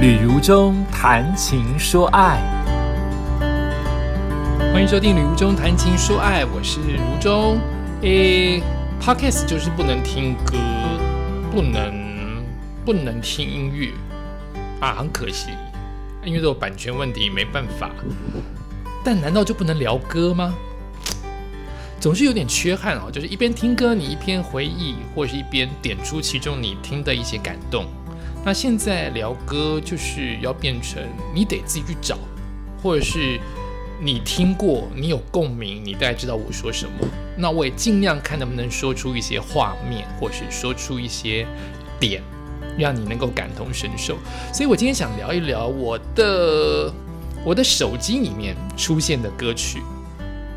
旅如中谈情说爱，欢迎收听《旅如中谈情说爱》，我是如中。诶，Podcast 就是不能听歌，不能不能听音乐啊，很可惜，因为都有版权问题没办法。但难道就不能聊歌吗？总是有点缺憾哦，就是一边听歌，你一边回忆，或是一边点出其中你听的一些感动。那现在聊歌就是要变成你得自己去找，或者是你听过，你有共鸣，你大概知道我说什么。那我也尽量看能不能说出一些画面，或是说出一些点，让你能够感同身受。所以我今天想聊一聊我的我的手机里面出现的歌曲。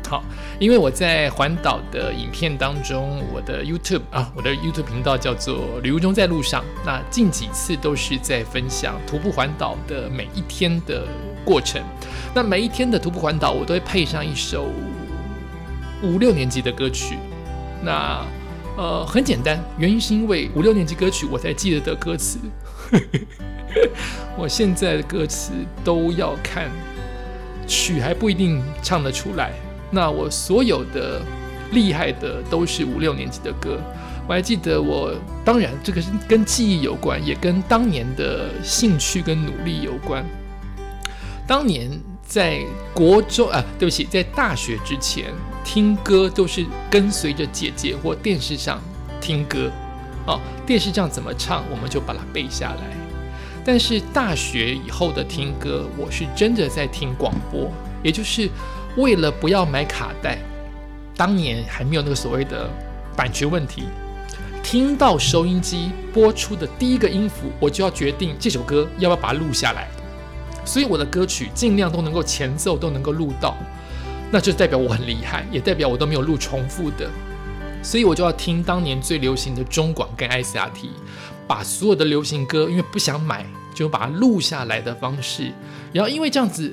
好，因为我在环岛的影片当中，我的 YouTube 啊，我的 YouTube 频道叫做“旅游中在路上”。那近几次都是在分享徒步环岛的每一天的过程。那每一天的徒步环岛，我都会配上一首五六年级的歌曲。那呃，很简单，原因是因为五六年级歌曲我才记得的歌词。我现在的歌词都要看曲，还不一定唱得出来。那我所有的厉害的都是五六年级的歌，我还记得我，当然这个是跟记忆有关，也跟当年的兴趣跟努力有关。当年在国中啊，对不起，在大学之前听歌都是跟随着姐姐或电视上听歌，哦，电视上怎么唱我们就把它背下来。但是大学以后的听歌，我是真的在听广播，也就是。为了不要买卡带，当年还没有那个所谓的版权问题，听到收音机播出的第一个音符，我就要决定这首歌要不要把它录下来。所以我的歌曲尽量都能够前奏都能够录到，那就代表我很厉害，也代表我都没有录重复的。所以我就要听当年最流行的中广跟 SRT，把所有的流行歌，因为不想买，就把它录下来的方式。然后因为这样子。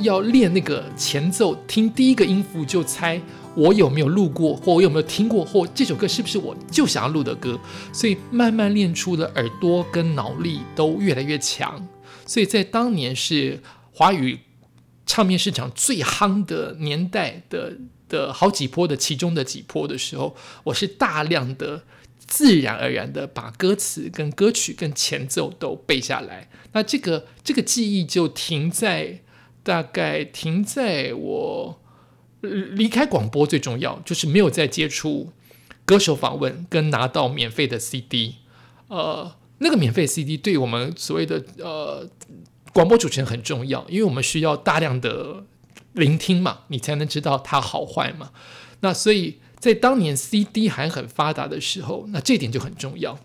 要练那个前奏，听第一个音符就猜我有没有录过，或我有没有听过，或这首歌是不是我就想要录的歌。所以慢慢练出的耳朵跟脑力都越来越强。所以在当年是华语唱片市场最夯的年代的的好几波的其中的几波的时候，我是大量的自然而然的把歌词跟歌曲跟前奏都背下来。那这个这个记忆就停在。大概停在我离开广播最重要，就是没有再接触歌手访问跟拿到免费的 CD。呃，那个免费 CD 对我们所谓的呃广播主持人很重要，因为我们需要大量的聆听嘛，你才能知道它好坏嘛。那所以在当年 CD 还很发达的时候，那这点就很重要。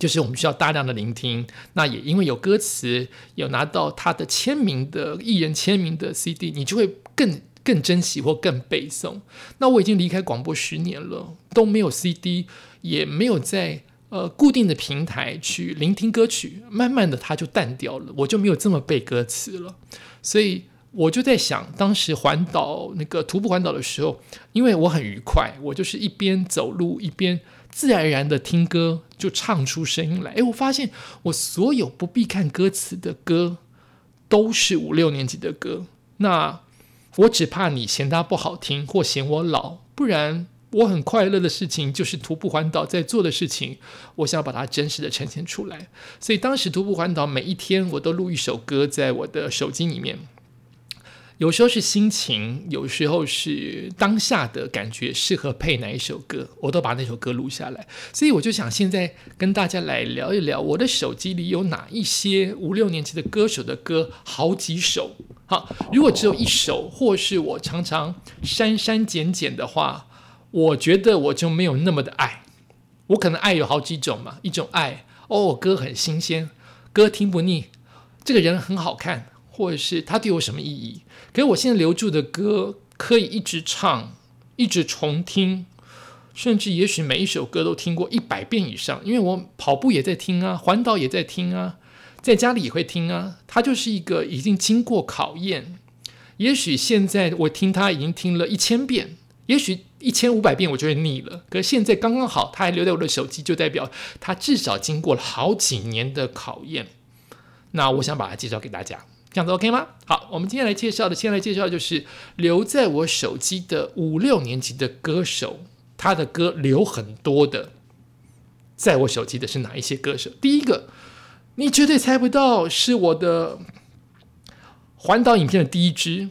就是我们需要大量的聆听，那也因为有歌词，有拿到他的签名的艺人签名的 CD，你就会更更珍惜或更背诵。那我已经离开广播十年了，都没有 CD，也没有在呃固定的平台去聆听歌曲，慢慢的它就淡掉了，我就没有这么背歌词了。所以我就在想，当时环岛那个徒步环岛的时候，因为我很愉快，我就是一边走路一边。自然而然的听歌就唱出声音来，诶，我发现我所有不必看歌词的歌都是五六年级的歌。那我只怕你嫌它不好听或嫌我老，不然我很快乐的事情就是徒步环岛在做的事情，我想把它真实的呈现出来。所以当时徒步环岛每一天我都录一首歌在我的手机里面。有时候是心情，有时候是当下的感觉，适合配哪一首歌，我都把那首歌录下来。所以我就想现在跟大家来聊一聊，我的手机里有哪一些五六年级的歌手的歌，好几首。好，如果只有一首，或是我常常删删减减的话，我觉得我就没有那么的爱。我可能爱有好几种嘛，一种爱哦，歌很新鲜，歌听不腻，这个人很好看。或者是它对我什么意义？可是我现在留住的歌可以一直唱，一直重听，甚至也许每一首歌都听过一百遍以上。因为我跑步也在听啊，环岛也在听啊，在家里也会听啊。它就是一个已经经过考验。也许现在我听它已经听了一千遍，也许一千五百遍我就会腻了。可是现在刚刚好，它还留在我的手机，就代表它至少经过了好几年的考验。那我想把它介绍给大家，这样子 OK 吗？好，我们今天来介绍的，先来介绍就是留在我手机的五六年级的歌手，他的歌留很多的，在我手机的是哪一些歌手？第一个，你绝对猜不到，是我的环岛影片的第一支，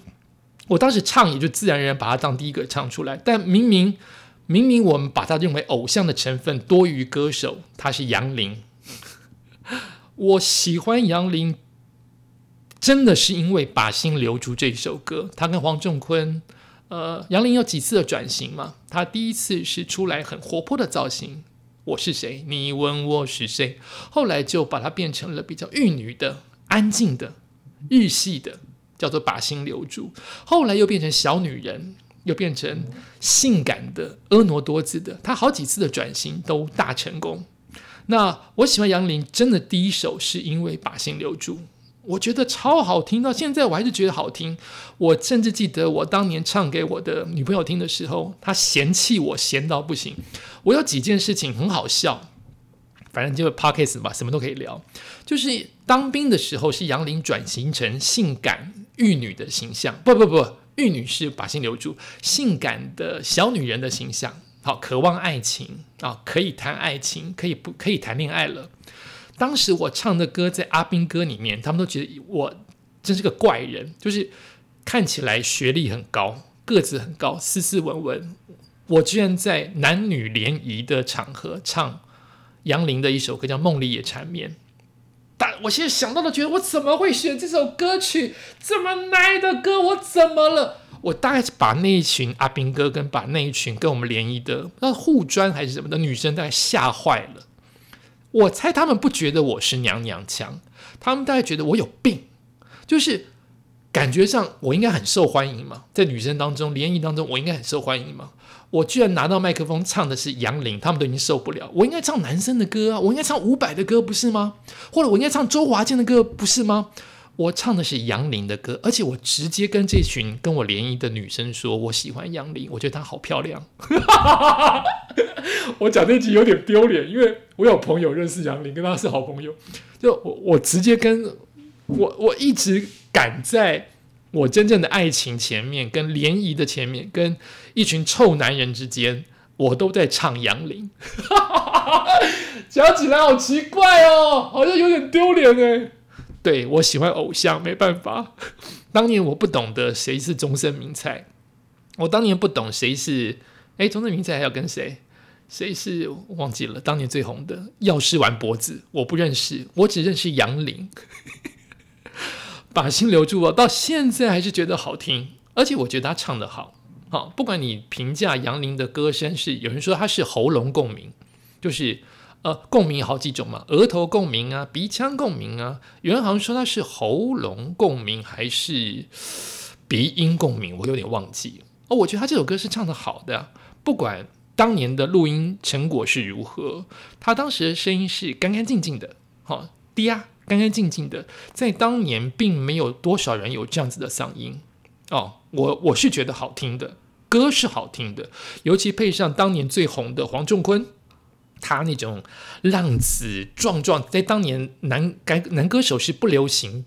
我当时唱也就自然而然把它当第一个唱出来，但明明明明我们把它认为偶像的成分多于歌手，他是杨林。我喜欢杨林，真的是因为《把心留住》这首歌。他跟黄仲坤，呃，杨林有几次的转型嘛？他第一次是出来很活泼的造型，我是谁？你问我是谁？后来就把它变成了比较玉女的、安静的、日系的，叫做《把心留住》。后来又变成小女人，又变成性感的、婀娜多姿的。他好几次的转型都大成功。那我喜欢杨林，真的第一首是因为把心留住，我觉得超好听，到现在我还是觉得好听。我甚至记得我当年唱给我的女朋友听的时候，她嫌弃我嫌到不行。我有几件事情很好笑，反正就是 podcast 吧，什么都可以聊。就是当兵的时候，是杨林转型成性感玉女的形象，不不不，玉女是把心留住，性感的小女人的形象。好，渴望爱情啊，可以谈爱情，可以不可以谈恋爱了？当时我唱的歌在阿兵哥里面，他们都觉得我真是个怪人，就是看起来学历很高，个子很高，斯斯文文。我居然在男女联谊的场合唱杨林的一首歌，叫《梦里也缠绵》。但我现在想到了，觉得我怎么会选这首歌曲？这么奶的歌，我怎么了？我大概是把那一群阿兵哥跟把那一群跟我们联谊的那护专还是什么的女生，大概吓坏了。我猜他们不觉得我是娘娘腔，他们大概觉得我有病，就是感觉上我应该很受欢迎嘛，在女生当中联谊当中我应该很受欢迎嘛。我居然拿到麦克风唱的是杨林，他们都已经受不了。我应该唱男生的歌啊，我应该唱伍佰的歌不是吗？或者我应该唱周华健的歌不是吗？我唱的是杨林的歌，而且我直接跟这群跟我联谊的女生说，我喜欢杨林，我觉得她好漂亮。我讲那句有点丢脸，因为我有朋友认识杨林，跟他是好朋友。就我我直接跟我我一直赶在我真正的爱情前面，跟联谊的前面，跟一群臭男人之间，我都在唱杨林。讲起来好奇怪哦，好像有点丢脸哎。对我喜欢偶像，没办法。当年我不懂得谁是终身名菜，我当年不懂谁是哎终身名菜还要跟谁，谁是忘记了。当年最红的药师丸脖子，我不认识，我只认识杨林。把心留住我，到现在还是觉得好听，而且我觉得他唱的好。好，不管你评价杨林的歌声是，有人说他是喉咙共鸣，就是。呃，共鸣好几种嘛，额头共鸣啊，鼻腔共鸣啊，有人好像说它是喉咙共鸣还是鼻音共鸣，我有点忘记。哦，我觉得他这首歌是唱的好的，不管当年的录音成果是如何，他当时的声音是干干净净的，好低啊，干干净净的，在当年并没有多少人有这样子的嗓音哦，我我是觉得好听的，歌是好听的，尤其配上当年最红的黄仲坤。他那种浪子壮壮，在当年男男男歌手是不流行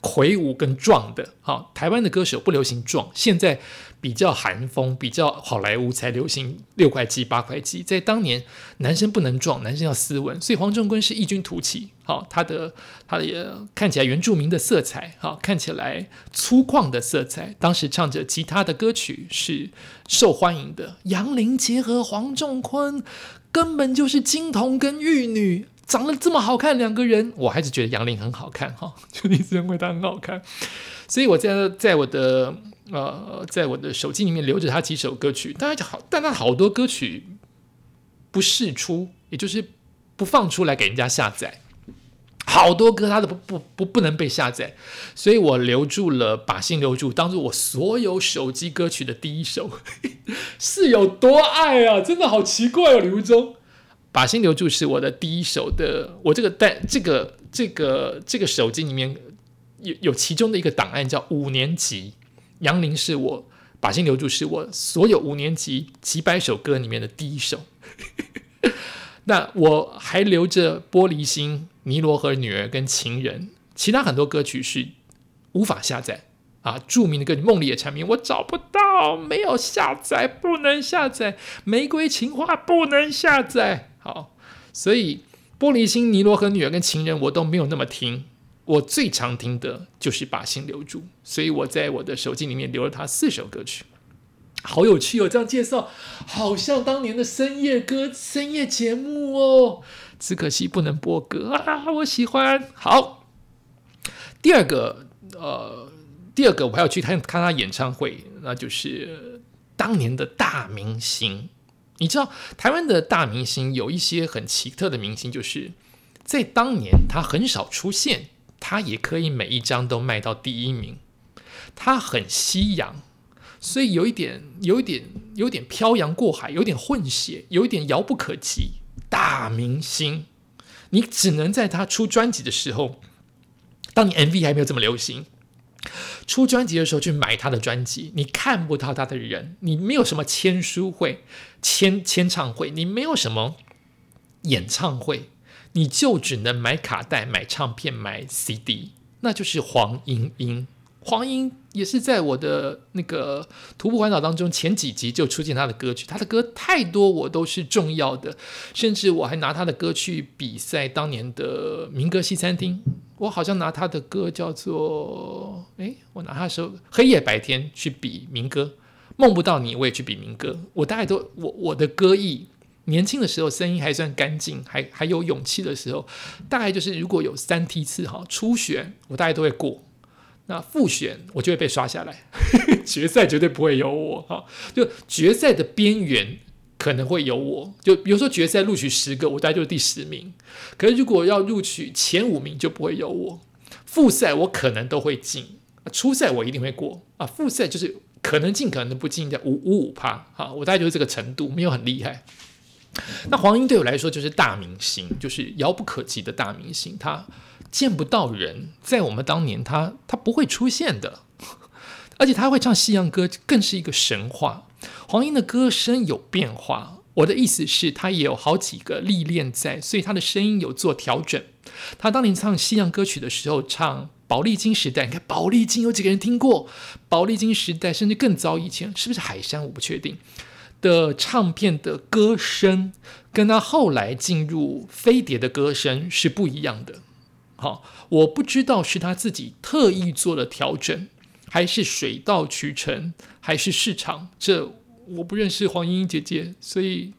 魁梧跟壮的，哈，台湾的歌手不流行壮，现在比较韩风，比较好莱坞才流行六块肌八块肌。在当年，男生不能壮，男生要斯文，所以黄仲坤是异军突起，好，他的他的看起来原住民的色彩，好，看起来粗犷的色彩，当时唱着吉他的歌曲是受欢迎的。杨林结合黄仲坤。根本就是金童跟玉女长得这么好看两个人，我还是觉得杨林很好看哈，就一直认为他很好看，所以我在在我的呃在我的手机里面留着他几首歌曲，但他好，但他好多歌曲不释出，也就是不放出来给人家下载。好多歌他都不不不不能被下载，所以我留住了，把心留住，当做我所有手机歌曲的第一首，是有多爱啊！真的好奇怪哦，刘忠，把心留住是我的第一首的，我这个带这个这个这个手机里面有有其中的一个档案叫五年级，杨林是我把心留住是我所有五年级几百首歌里面的第一首，那我还留着玻璃心。尼罗河女儿跟情人其他很多歌曲是无法下载啊。著名的歌曲《梦里的缠绵》，我找不到，没有下载，不能下载。《玫瑰情话》不能下载。好，所以《玻璃心》《尼罗河女儿》跟《情人》我都没有那么听。我最常听的就是《把心留住》，所以我在我的手机里面留了他四首歌曲。好有趣哦！这样介绍，好像当年的深夜歌、深夜节目哦。只可惜不能播歌啊！我喜欢。好，第二个，呃，第二个我还要去看看他演唱会，那就是当年的大明星。你知道，台湾的大明星有一些很奇特的明星，就是在当年他很少出现，他也可以每一张都卖到第一名，他很西洋。所以有一点，有一点，有点漂洋过海，有点混血，有一点遥不可及。大明星，你只能在他出专辑的时候，当你 MV 还没有这么流行，出专辑的时候去买他的专辑。你看不到他的人，你没有什么签书会、签签唱会，你没有什么演唱会，你就只能买卡带、买唱片、买 CD，那就是黄莺莺。黄莺也是在我的那个徒步环岛当中前几集就出现他的歌曲，他的歌太多，我都是重要的，甚至我还拿他的歌去比赛当年的民歌西餐厅，我好像拿他的歌叫做，诶，我拿他首《黑夜白天》去比民歌，梦不到你我也去比民歌，我大概都我我的歌艺年轻的时候声音还算干净，还还有勇气的时候，大概就是如果有三梯次哈初选，我大概都会过。那复选我就会被刷下来，决赛绝对不会有我哈。就决赛的边缘可能会有我，就比如说决赛录取十个，我大概就是第十名。可是如果要录取前五名，就不会有我。复赛我可能都会进，初赛我一定会过啊。复赛就是可能进，可能不进，的五五五趴哈。我大概就是这个程度，没有很厉害。那黄英对我来说就是大明星，就是遥不可及的大明星，他。见不到人，在我们当年，他他不会出现的，而且他会唱西洋歌，更是一个神话。黄莺的歌声有变化，我的意思是，他也有好几个历练在，所以他的声音有做调整。他当年唱西洋歌曲的时候，唱宝丽金时代，你看宝丽金有几个人听过？宝丽金时代，甚至更早以前，是不是海山？我不确定。的唱片的歌声，跟他后来进入飞碟的歌声是不一样的。好，我不知道是他自己特意做了调整，还是水到渠成，还是市场。这我不认识黄莺莺姐姐，所以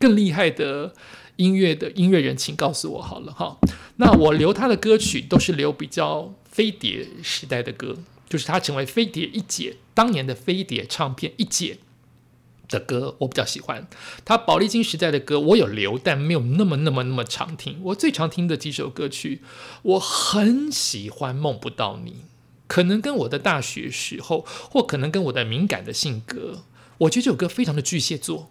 更厉害的音乐的音乐人，请告诉我好了哈。那我留他的歌曲都是留比较飞碟时代的歌，就是他成为飞碟一姐，当年的飞碟唱片一姐。的歌我比较喜欢，他宝丽金时代的歌我有留，但没有那么那么那么常听。我最常听的几首歌曲，我很喜欢《梦不到你》，可能跟我的大学时候，或可能跟我的敏感的性格，我觉得这首歌非常的巨蟹座，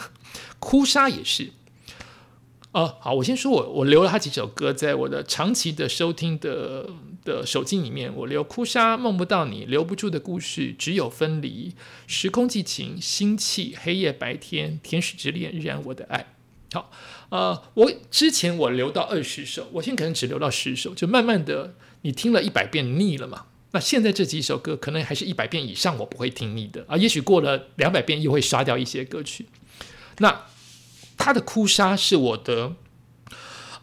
哭砂也是。哦，好，我先说，我我留了他几首歌，在我的长期的收听的的手机里面，我留《哭砂》《梦不到你》《留不住的故事》《只有分离》《时空寄情》《星气》《黑夜白天》《天使之恋》《然我的爱》。好，呃，我之前我留到二十首，我现在可能只留到十首，就慢慢的，你听了一百遍腻了嘛？那现在这几首歌，可能还是一百遍以上，我不会听腻的啊。也许过了两百遍，又会刷掉一些歌曲。那。他的哭砂是我的，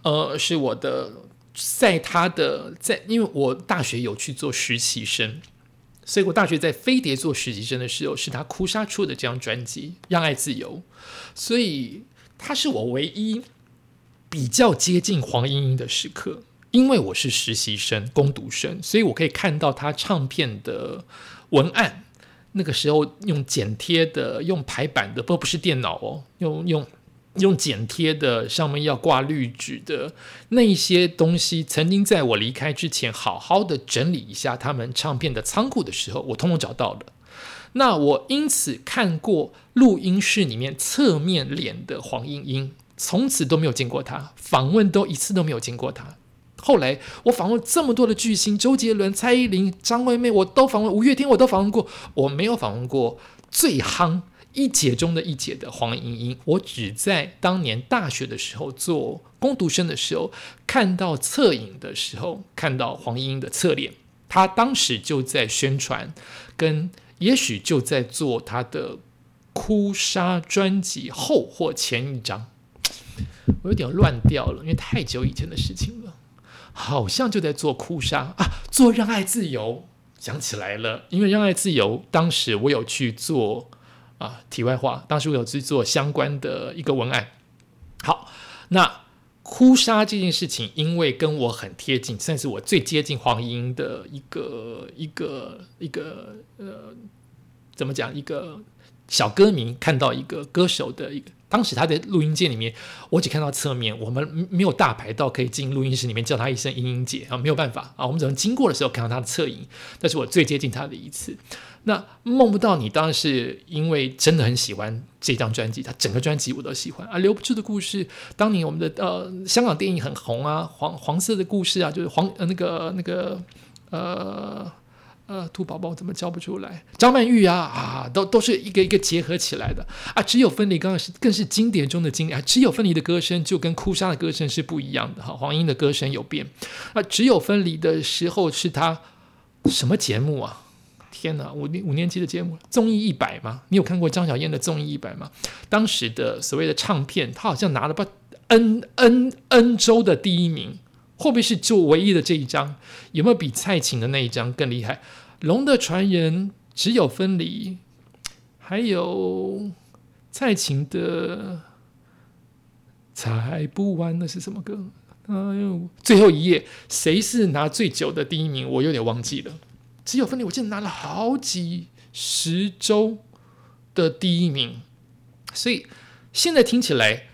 呃，是我的，在他的在，因为我大学有去做实习生，所以我大学在飞碟做实习生的时候，是他哭杀出的这张专辑《让爱自由》，所以他是我唯一比较接近黄莺莺的时刻，因为我是实习生、攻读生，所以我可以看到他唱片的文案，那个时候用剪贴的、用排版的，不不是电脑哦，用用。用剪贴的，上面要挂绿纸的那些东西，曾经在我离开之前，好好的整理一下他们唱片的仓库的时候，我通通找到了。那我因此看过录音室里面侧面脸的黄莺莺，从此都没有见过他，访问都一次都没有见过他。后来我访问这么多的巨星，周杰伦、蔡依林、张惠妹，我都访问；五月天我都访问过，我没有访问过最夯。一姐中的一姐的黄莺莺，我只在当年大学的时候做攻读生的时候，看到侧影的时候，看到黄莺莺的侧脸，她当时就在宣传，跟也许就在做她的哭砂专辑后或前一张，我有点乱掉了，因为太久以前的事情了，好像就在做哭砂啊，做让爱自由。想起来了，因为让爱自由，当时我有去做啊，题外话，当时我有去做相关的一个文案。好，那哭砂这件事情，因为跟我很贴近，算是我最接近黄莺的一个一个一个呃，怎么讲？一个小歌迷看到一个歌手的一个。当时他在录音间里面，我只看到侧面，我们没有大牌到可以进录音室里面叫他一声“英英姐”啊，没有办法啊，我们只能经过的时候看到他的侧影。那是我最接近他的一次。那梦不到你当然是因为真的很喜欢这张专辑，他整个专辑我都喜欢啊。留不住的故事，当年我们的呃香港电影很红啊，黄黄色的故事啊，就是黄呃那个那个呃。呃，兔宝宝怎么叫不出来？张曼玉啊啊，都都是一个一个结合起来的啊。只有分离，刚刚是更是经典中的经典。只有分离的歌声就跟哭砂的歌声是不一样的哈。黄莺的歌声有变啊。只有分离的时候是他什么节目啊？天哪，五五年级的节目，综艺一百吗？你有看过张小燕的综艺一百吗？当时的所谓的唱片，他好像拿了不 N N N 周的第一名。会不会是就唯一的这一张？有没有比蔡琴的那一张更厉害？龙的传人只有分离，还有蔡琴的猜不完的是什么歌？哎呦，最后一页谁是拿最久的第一名？我有点忘记了。只有分离，我记得拿了好几十周的第一名，所以现在听起来。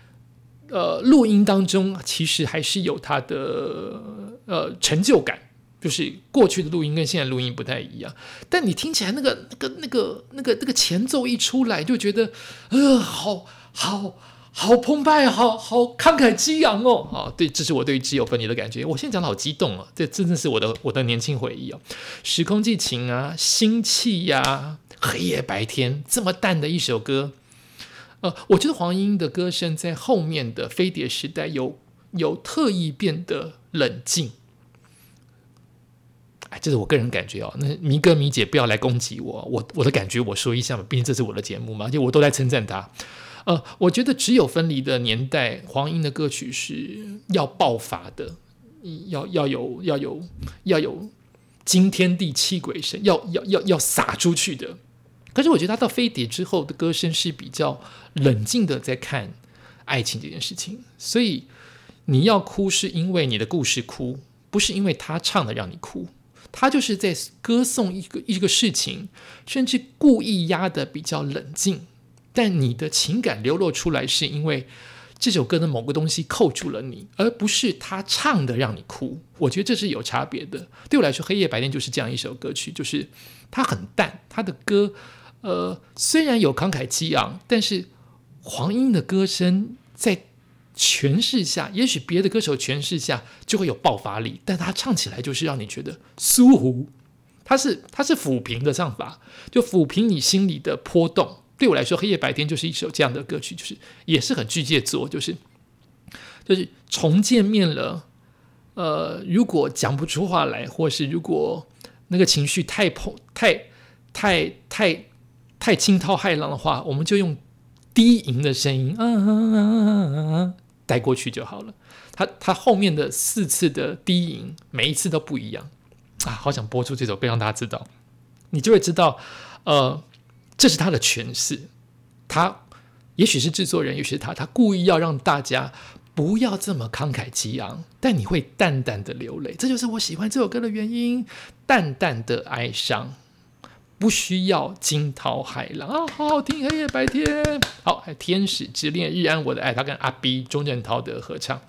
呃，录音当中其实还是有它的呃成就感，就是过去的录音跟现在录音不太一样。但你听起来那个那个那个那个那个前奏一出来，就觉得呃，好好好澎湃，好好慷慨激昂哦！啊，对，这是我对于《只有分离》的感觉。我现在讲的好激动啊，这真的是我的我的年轻回忆哦。时空寄情啊，心气呀，黑夜白天，这么淡的一首歌。呃，我觉得黄莺的歌声在后面的飞碟时代有有特意变得冷静，哎，这是我个人感觉哦。那迷哥迷姐不要来攻击我，我我的感觉我说一下嘛，毕竟这是我的节目嘛，而且我都在称赞他。呃，我觉得只有分离的年代，黄英的歌曲是要爆发的，要要有要有要有惊天地泣鬼神，要要要要撒出去的。可是我觉得他到飞碟之后的歌声是比较冷静的，在看爱情这件事情。所以你要哭，是因为你的故事哭，不是因为他唱的让你哭。他就是在歌颂一个一个事情，甚至故意压的比较冷静。但你的情感流露出来，是因为这首歌的某个东西扣住了你，而不是他唱的让你哭。我觉得这是有差别的。对我来说，《黑夜白天》就是这样一首歌曲，就是它很淡，他的歌。呃，虽然有慷慨激昂，但是黄莺的歌声在诠释下，也许别的歌手诠释下就会有爆发力，但他唱起来就是让你觉得舒服。他是他是抚平的唱法，就抚平你心里的波动。对我来说，《黑夜白天》就是一首这样的歌曲，就是也是很巨蟹座，就是就是重见面了。呃，如果讲不出话来，或是如果那个情绪太碰太太太。太惊涛骇浪的话，我们就用低吟的声音，嗯嗯嗯嗯带过去就好了。他他后面的四次的低吟，每一次都不一样啊！好想播出这首歌让大家知道，你就会知道，呃，这是他的诠释。他也许是制作人，也许是他，他故意要让大家不要这么慷慨激昂，但你会淡淡的流泪。这就是我喜欢这首歌的原因，淡淡的哀伤。不需要惊涛骇浪啊，好好听，黑夜白天，好，还天使之恋，日安我的爱，他跟阿 B 钟镇涛的合唱。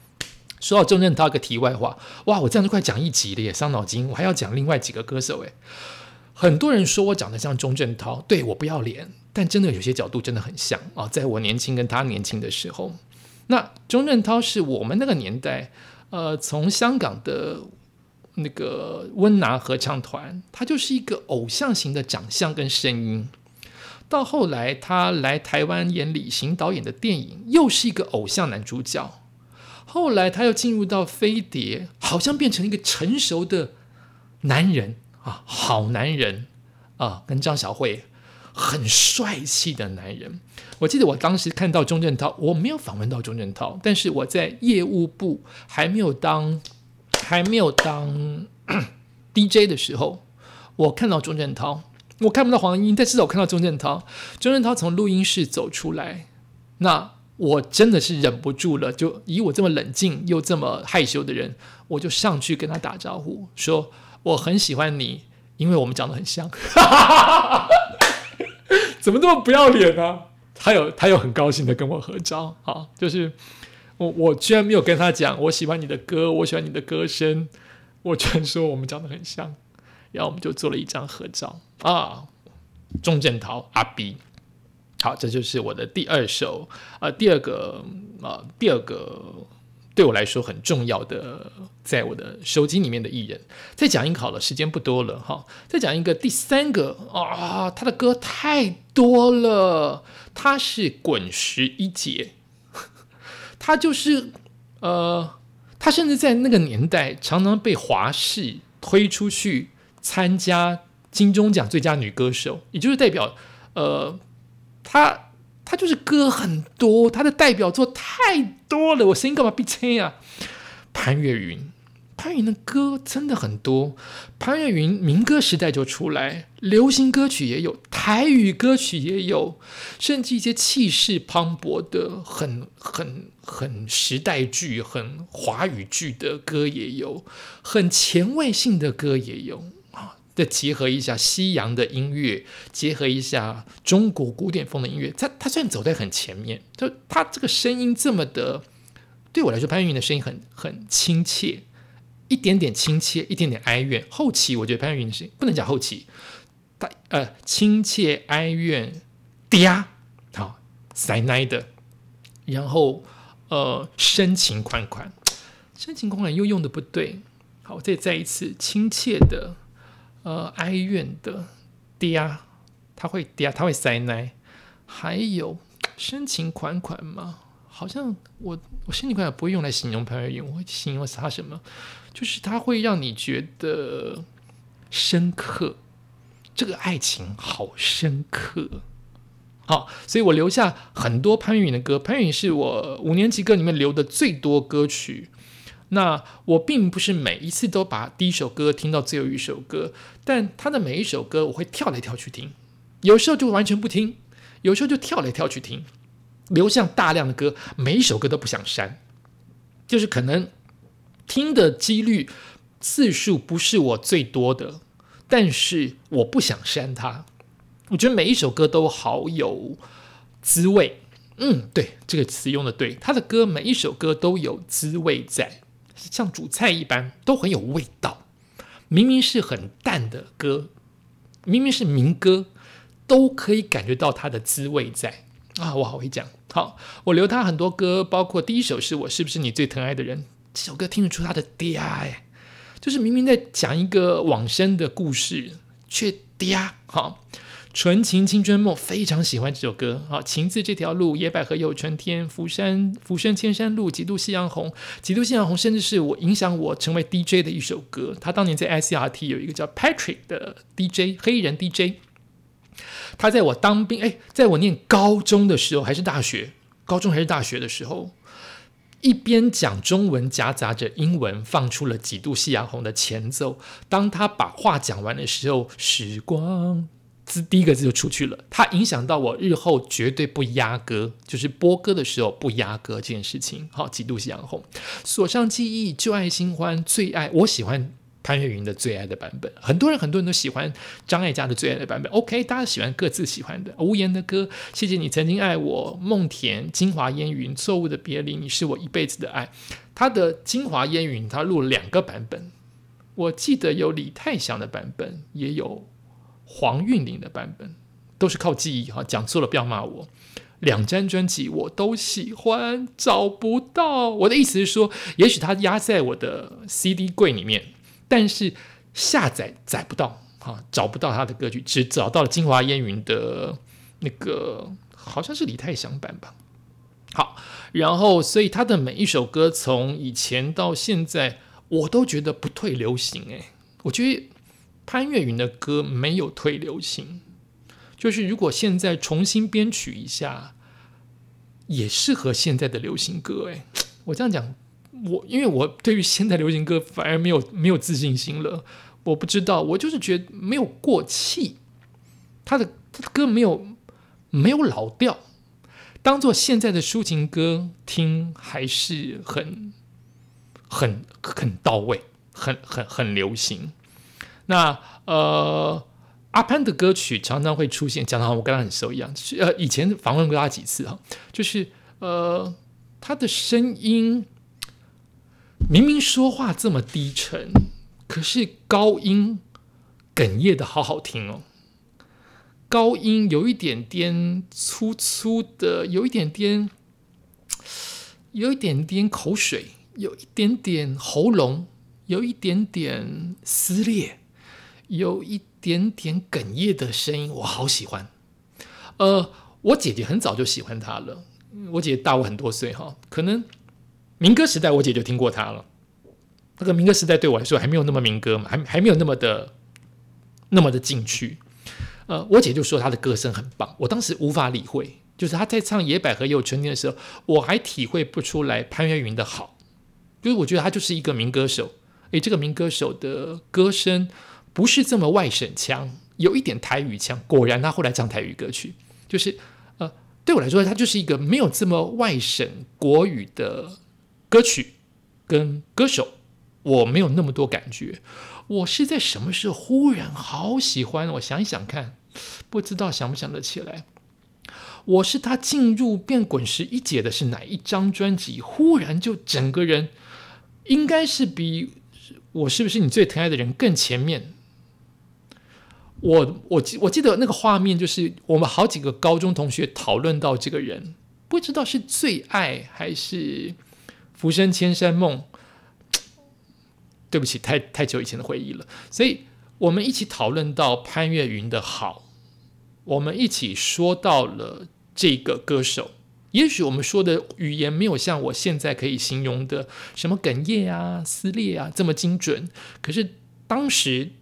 说到钟镇涛，一个题外话，哇，我这样都快讲一集了，也伤脑筋，我还要讲另外几个歌手，诶，很多人说我长得像钟镇涛，对我不要脸，但真的有些角度真的很像啊，在我年轻跟他年轻的时候，那钟镇涛是我们那个年代，呃，从香港的。那个温拿合唱团，他就是一个偶像型的长相跟声音。到后来他来台湾演李行导演的电影，又是一个偶像男主角。后来他又进入到飞碟，好像变成一个成熟的男人啊，好男人啊，跟张小慧很帅气的男人。我记得我当时看到钟镇涛，我没有访问到钟镇涛，但是我在业务部还没有当还没有当 DJ 的时候，我看到钟镇涛，我看不到黄英，但至少我看到钟镇涛。钟镇涛从录音室走出来，那。我真的是忍不住了，就以我这么冷静又这么害羞的人，我就上去跟他打招呼，说我很喜欢你，因为我们长得很像。怎么这么不要脸呢？他有他有很高兴的跟我合照，好，就是我我居然没有跟他讲我喜欢你的歌，我喜欢你的歌声，我居然说我们长得很像，然后我们就做了一张合照啊，钟镇涛阿 B。好，这就是我的第二首，呃，第二个，呃，第二个对我来说很重要的，在我的手机里面的艺人。再讲一个好了，时间不多了哈。再讲一个，第三个啊，他的歌太多了，他是滚石一姐，他就是呃，他甚至在那个年代常常被华视推出去参加金钟奖最佳女歌手，也就是代表呃。他他就是歌很多，他的代表作太多了，我声音干嘛闭吹啊？潘越云，潘越云的歌真的很多。潘越云民歌时代就出来，流行歌曲也有，台语歌曲也有，甚至一些气势磅礴的、很很很时代剧、很华语剧的歌也有，很前卫性的歌也有。再结合一下西洋的音乐，结合一下中国古典风的音乐，他他虽然走在很前面，就他这个声音这么的，对我来说，潘越云的声音很很亲切，一点点亲切，一点点哀怨。后期我觉得潘越云的声音不能讲后期，他呃亲切哀怨嗲，好塞奶的，然后呃深情款款，深情款款又用的不对，好，我再再一次亲切的。呃，哀怨的嗲，他会嗲，他会塞奶，还有深情款款嘛？好像我我深情款款不会用来形容潘越云，我会形容他什么？就是他会让你觉得深刻，这个爱情好深刻。好，所以我留下很多潘越云的歌，潘越云是我五年级歌里面留的最多歌曲。那我并不是每一次都把第一首歌听到最后一首歌，但他的每一首歌我会跳来跳去听，有时候就完全不听，有时候就跳来跳去听，留下大量的歌，每一首歌都不想删，就是可能听的几率次数不是我最多的，但是我不想删它。我觉得每一首歌都好有滋味，嗯，对，这个词用的对，他的歌每一首歌都有滋味在。像煮菜一般，都很有味道。明明是很淡的歌，明明是民歌，都可以感觉到它的滋味在啊！我好会讲，好，我留他很多歌，包括第一首是我是不是你最疼爱的人？这首歌听得出他的嗲哎，就是明明在讲一个往生的故事，却嗲好。纯情青春梦非常喜欢这首歌啊！情字这条路，野百合有春天，浮山浮生千山路，几度夕阳红，几度夕阳红，甚至是我影响我成为 DJ 的一首歌。他当年在 ICRT 有一个叫 Patrick 的 DJ 黑人 DJ，他在我当兵哎，在我念高中的时候还是大学，高中还是大学的时候，一边讲中文夹杂着英文，放出了几度夕阳红的前奏。当他把话讲完的时候，时光。字第一个字就出去了，它影响到我日后绝对不压歌，就是播歌的时候不压歌这件事情。好，几度夕阳红，锁上记忆，旧爱新欢，最爱。我喜欢潘越云的最爱的版本，很多人很多人都喜欢张艾嘉的最爱的版本。OK，大家喜欢各自喜欢的。无言的歌，谢谢你曾经爱我。梦田，金华烟云，错误的别离，你是我一辈子的爱。他的金华烟云，他录了两个版本，我记得有李泰祥的版本，也有。黄韵玲的版本都是靠记忆哈，讲错了不要骂我。两张专辑我都喜欢，找不到。我的意思是说，也许它压在我的 CD 柜里面，但是下载载不到啊，找不到他的歌曲，只找到了金华烟云的那个好像是李泰祥版吧。好，然后所以他的每一首歌从以前到现在，我都觉得不退流行。诶，我觉得潘越云的歌没有退流行，就是如果现在重新编曲一下，也适合现在的流行歌。诶，我这样讲，我因为我对于现在流行歌反而没有没有自信心了。我不知道，我就是觉得没有过气，他的他的歌没有没有老调。当做现在的抒情歌听，还是很、很、很到位，很、很、很流行。那呃，阿潘的歌曲常常会出现，讲的好我跟他很熟一样。呃，以前访问过他几次哈，就是呃，他的声音明明说话这么低沉，可是高音哽咽的好好听哦。高音有一点点粗粗的，有一点点，有一点点口水，有一点点喉咙，有一点点撕裂，有一点点哽咽的声音，我好喜欢。呃，我姐姐很早就喜欢他了，我姐姐大我很多岁哈，可能民歌时代我姐就听过他了。那个民歌时代对我来说还没有那么民歌嘛，还还没有那么的那么的进去。呃，我姐就说她的歌声很棒，我当时无法理会，就是她在唱《野百合也有春天》的时候，我还体会不出来潘越云的好，就是我觉得他就是一个民歌手，诶，这个民歌手的歌声不是这么外省腔，有一点台语腔。果然，他后来唱台语歌曲，就是呃，对我来说，他就是一个没有这么外省国语的歌曲跟歌手，我没有那么多感觉。我是在什么时候忽然好喜欢？我想一想看。不知道想不想得起来？我是他进入变滚石一姐的是哪一张专辑？忽然就整个人应该是比我是不是你最疼爱的人更前面。我我记我记得那个画面就是我们好几个高中同学讨论到这个人，不知道是最爱还是浮生千山梦。对不起，太太久以前的回忆了，所以。我们一起讨论到潘越云的好，我们一起说到了这个歌手。也许我们说的语言没有像我现在可以形容的什么哽咽啊、撕裂啊这么精准，可是当时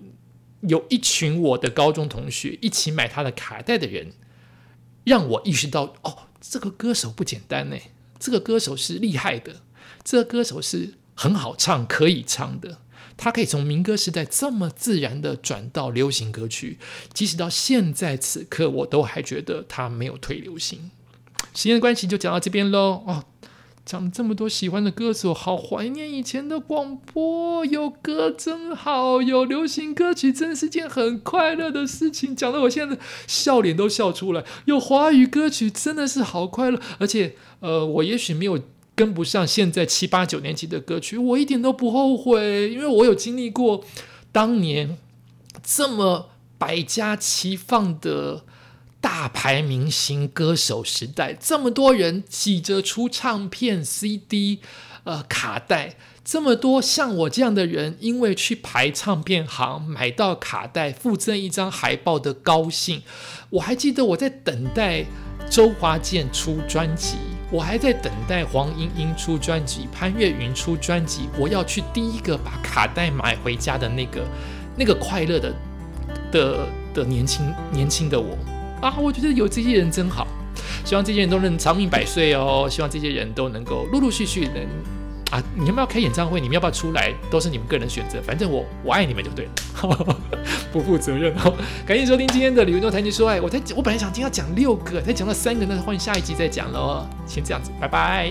有一群我的高中同学一起买他的卡带的人，让我意识到哦，这个歌手不简单呢，这个歌手是厉害的，这个歌手是很好唱、可以唱的。他可以从民歌时代这么自然的转到流行歌曲，即使到现在此刻，我都还觉得他没有退流行。时间的关系就讲到这边喽。哦，讲这么多喜欢的歌手，好怀念以前的广播，有歌真好，有流行歌曲真是件很快乐的事情。讲的我现在笑脸都笑出来。有华语歌曲真的是好快乐，而且呃，我也许没有。跟不上现在七八九年级的歌曲，我一点都不后悔，因为我有经历过当年这么百家齐放的大牌明星歌手时代，这么多人挤着出唱片、CD、呃卡带，这么多像我这样的人，因为去排唱片行买到卡带，附赠一张海报的高兴。我还记得我在等待周华健出专辑。我还在等待黄莺莺出专辑，潘越云出专辑。我要去第一个把卡带买回家的那个、那个快乐的的的年轻年轻的我啊！我觉得有这些人真好，希望这些人都能长命百岁哦！希望这些人都能够陆陆续续能啊！你们要开演唱会，你们要不要出来，都是你们个人选择。反正我我爱你们就对了。不负责任哦！感谢收听今天的李云东谈情说爱。我才我本来想今天要讲六个，才讲到三个，那欢迎下一集再讲喽。先这样子，拜拜。